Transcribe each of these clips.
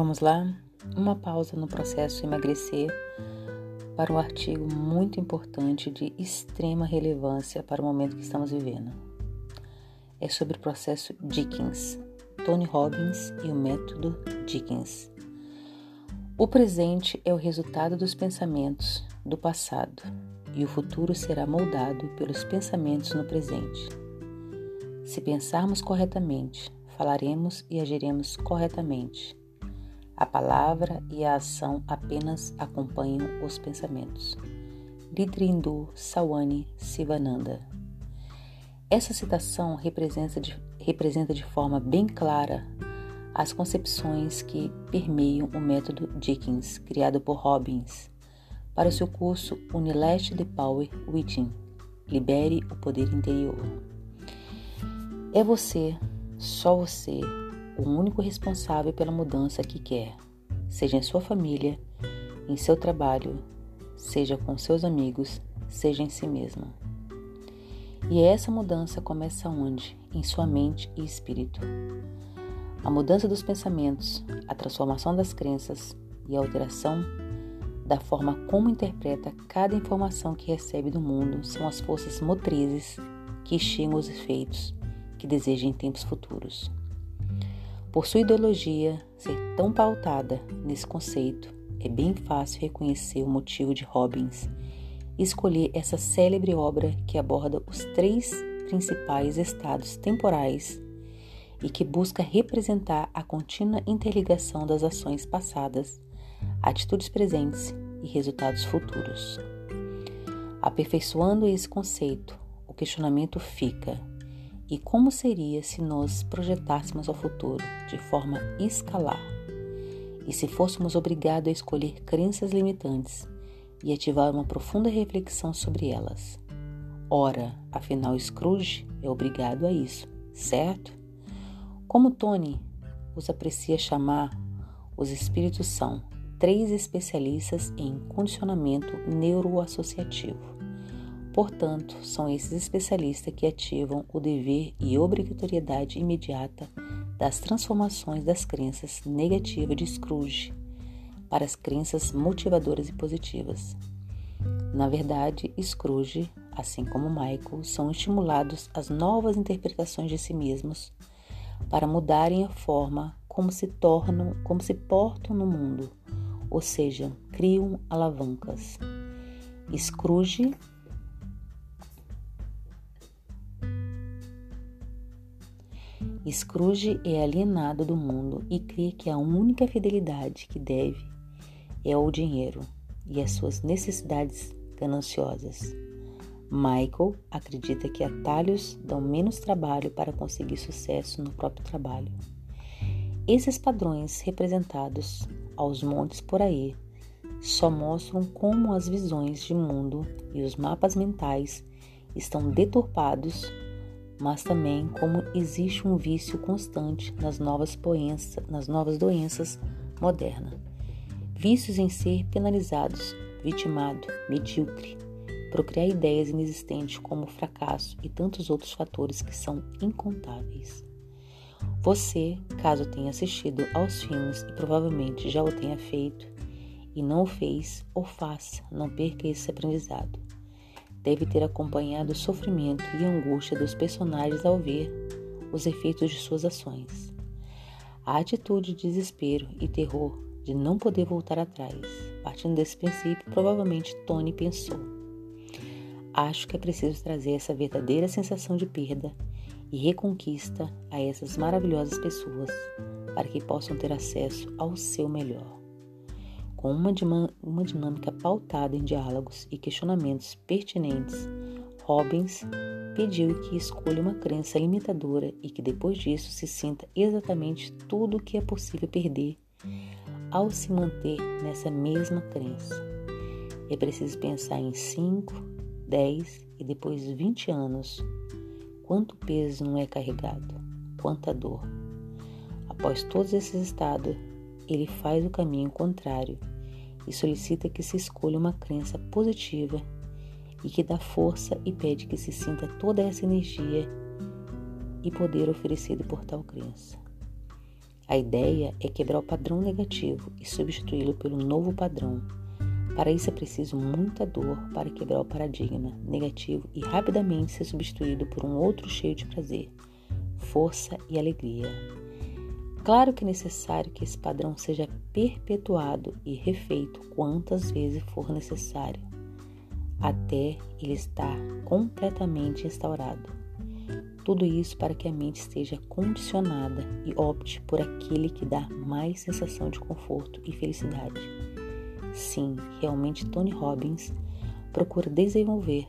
Vamos lá? Uma pausa no processo emagrecer para um artigo muito importante de extrema relevância para o momento que estamos vivendo. É sobre o processo Dickens, Tony Robbins e o método Dickens. O presente é o resultado dos pensamentos do passado e o futuro será moldado pelos pensamentos no presente. Se pensarmos corretamente, falaremos e agiremos corretamente. A palavra e a ação apenas acompanham os pensamentos. Lidrindu Sawani Sivananda. Essa citação representa de, representa de forma bem clara as concepções que permeiam o método Dickens, criado por Robbins, para o seu curso Unilest the Power Within Libere o Poder Interior. É você, só você, o único responsável pela mudança que quer, seja em sua família, em seu trabalho, seja com seus amigos, seja em si mesma. E essa mudança começa onde? Em sua mente e espírito. A mudança dos pensamentos, a transformação das crenças e a alteração da forma como interpreta cada informação que recebe do mundo são as forças motrizes que instigam os efeitos que deseja em tempos futuros. Por sua ideologia ser tão pautada nesse conceito, é bem fácil reconhecer o motivo de Robbins escolher essa célebre obra que aborda os três principais estados temporais e que busca representar a contínua interligação das ações passadas, atitudes presentes e resultados futuros. Aperfeiçoando esse conceito, o questionamento fica: e como seria se nos projetássemos ao futuro de forma escalar? E se fôssemos obrigados a escolher crenças limitantes e ativar uma profunda reflexão sobre elas? Ora, afinal, Scrooge é obrigado a isso, certo? Como Tony os aprecia chamar, os espíritos são três especialistas em condicionamento neuroassociativo Portanto, são esses especialistas que ativam o dever e obrigatoriedade imediata das transformações das crenças negativas de Scrooge para as crenças motivadoras e positivas. Na verdade, Scrooge, assim como Michael, são estimulados às novas interpretações de si mesmos para mudarem a forma como se tornam, como se portam no mundo, ou seja, criam alavancas. Scrooge Scrooge é alienado do mundo e crê que a única fidelidade que deve é o dinheiro e as suas necessidades gananciosas. Michael acredita que atalhos dão menos trabalho para conseguir sucesso no próprio trabalho. Esses padrões representados aos montes por aí só mostram como as visões de mundo e os mapas mentais estão deturpados mas também como existe um vício constante nas novas, nas novas doenças modernas. Vícios em ser penalizados, vitimado, medíocre, procriar ideias inexistentes como fracasso e tantos outros fatores que são incontáveis. Você, caso tenha assistido aos filmes e provavelmente já o tenha feito e não o fez, ou faça, não perca esse aprendizado deve ter acompanhado o sofrimento e angústia dos personagens ao ver os efeitos de suas ações. A atitude de desespero e terror de não poder voltar atrás. Partindo desse princípio, provavelmente Tony pensou: Acho que é preciso trazer essa verdadeira sensação de perda e reconquista a essas maravilhosas pessoas para que possam ter acesso ao seu melhor com uma, uma dinâmica pautada em diálogos e questionamentos pertinentes, Robbins pediu que escolha uma crença limitadora e que depois disso se sinta exatamente tudo o que é possível perder ao se manter nessa mesma crença. É preciso pensar em 5, 10 e depois 20 anos. Quanto peso não é carregado? Quanta dor? Após todos esses estados, ele faz o caminho contrário e solicita que se escolha uma crença positiva e que dá força e pede que se sinta toda essa energia e poder oferecido por tal crença. A ideia é quebrar o padrão negativo e substituí-lo pelo novo padrão. Para isso é preciso muita dor para quebrar o paradigma negativo e rapidamente ser substituído por um outro cheio de prazer, força e alegria. Claro que é necessário que esse padrão seja perpetuado e refeito quantas vezes for necessário, até ele estar completamente instaurado. Tudo isso para que a mente esteja condicionada e opte por aquele que dá mais sensação de conforto e felicidade. Sim, realmente Tony Robbins procura desenvolver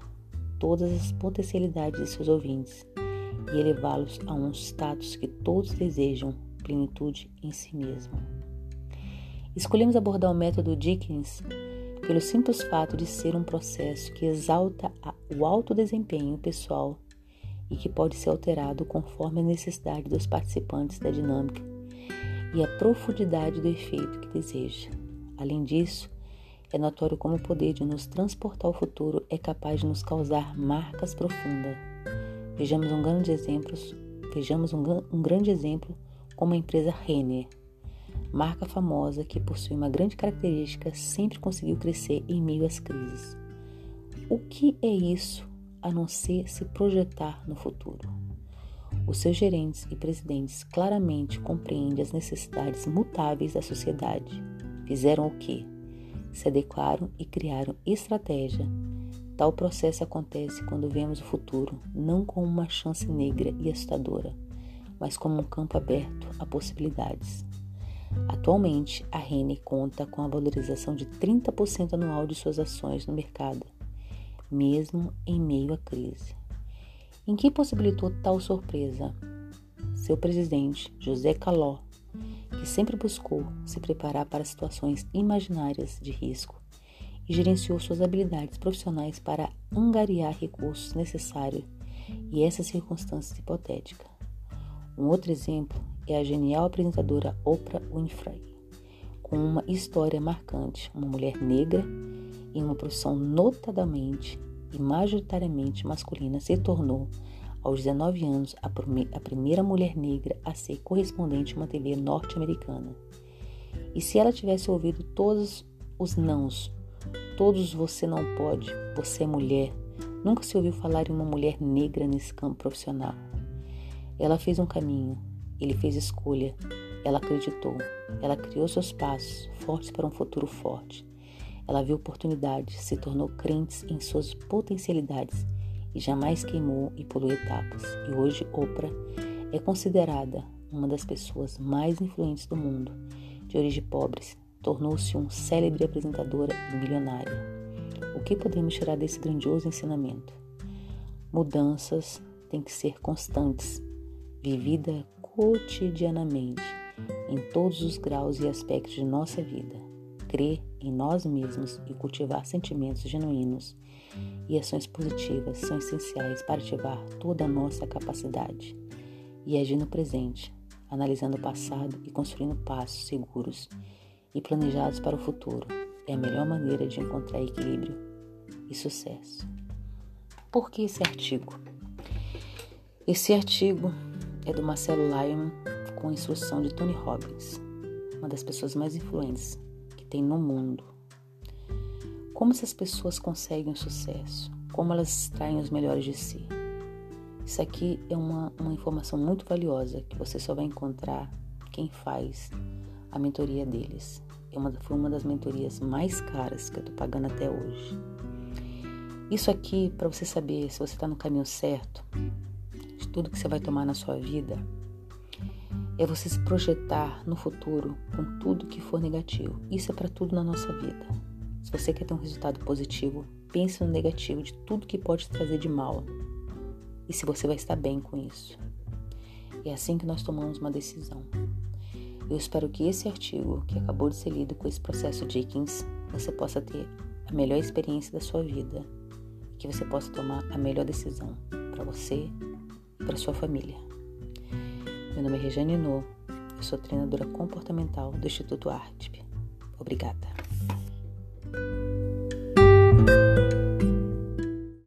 todas as potencialidades de seus ouvintes e elevá-los a um status que todos desejam plenitude em si mesmo. Escolhemos abordar o método Dickens pelo simples fato de ser um processo que exalta o alto desempenho pessoal e que pode ser alterado conforme a necessidade dos participantes da dinâmica e a profundidade do efeito que deseja. Além disso, é notório como o poder de nos transportar ao futuro é capaz de nos causar marcas profundas. Vejamos um grande exemplo, vejamos um, um grande exemplo como a empresa Renner, marca famosa que possui uma grande característica, sempre conseguiu crescer em meio às crises. O que é isso a não ser se projetar no futuro? Os seus gerentes e presidentes claramente compreendem as necessidades mutáveis da sociedade. Fizeram o quê? Se adequaram e criaram estratégia. Tal processo acontece quando vemos o futuro não como uma chance negra e assustadora, mas como um campo aberto a possibilidades. Atualmente, a Rene conta com a valorização de 30% anual de suas ações no mercado, mesmo em meio à crise. Em que possibilitou tal surpresa? Seu presidente, José Caló, que sempre buscou se preparar para situações imaginárias de risco e gerenciou suas habilidades profissionais para angariar recursos necessários e essas circunstâncias hipotéticas. Um outro exemplo é a genial apresentadora Oprah Winfrey, com uma história marcante, uma mulher negra em uma profissão notadamente e majoritariamente masculina se tornou, aos 19 anos, a, a primeira mulher negra a ser correspondente a uma TV norte-americana. E se ela tivesse ouvido todos os nãos, todos você não pode, você é mulher, nunca se ouviu falar em uma mulher negra nesse campo profissional. Ela fez um caminho, ele fez escolha, ela acreditou, ela criou seus passos fortes para um futuro forte. Ela viu oportunidades, se tornou crente em suas potencialidades e jamais queimou e pulou etapas. E hoje Oprah é considerada uma das pessoas mais influentes do mundo. De origem pobre, tornou-se um célebre apresentadora e milionária. O que podemos tirar desse grandioso ensinamento? Mudanças têm que ser constantes vivida cotidianamente, em todos os graus e aspectos de nossa vida. Crer em nós mesmos e cultivar sentimentos genuínos e ações positivas são essenciais para ativar toda a nossa capacidade e agir no presente, analisando o passado e construindo passos seguros e planejados para o futuro. É a melhor maneira de encontrar equilíbrio e sucesso. Por que esse artigo? Esse artigo é do Marcelo Lyon com instrução de Tony Robbins, uma das pessoas mais influentes que tem no mundo. Como essas pessoas conseguem o sucesso? Como elas extraem os melhores de si? Isso aqui é uma, uma informação muito valiosa que você só vai encontrar quem faz a mentoria deles. É uma, foi uma das mentorias mais caras que eu estou pagando até hoje. Isso aqui, para você saber se você está no caminho certo, tudo que você vai tomar na sua vida é você se projetar no futuro com tudo que for negativo. Isso é para tudo na nossa vida. Se você quer ter um resultado positivo, pense no negativo de tudo que pode trazer de mal. E se você vai estar bem com isso. É assim que nós tomamos uma decisão. Eu espero que esse artigo, que acabou de ser lido com esse processo Dickens, você possa ter a melhor experiência da sua vida. Que você possa tomar a melhor decisão para você para sua família. Meu nome é Regiane No, eu sou treinadora comportamental do Instituto ARTP. Obrigada.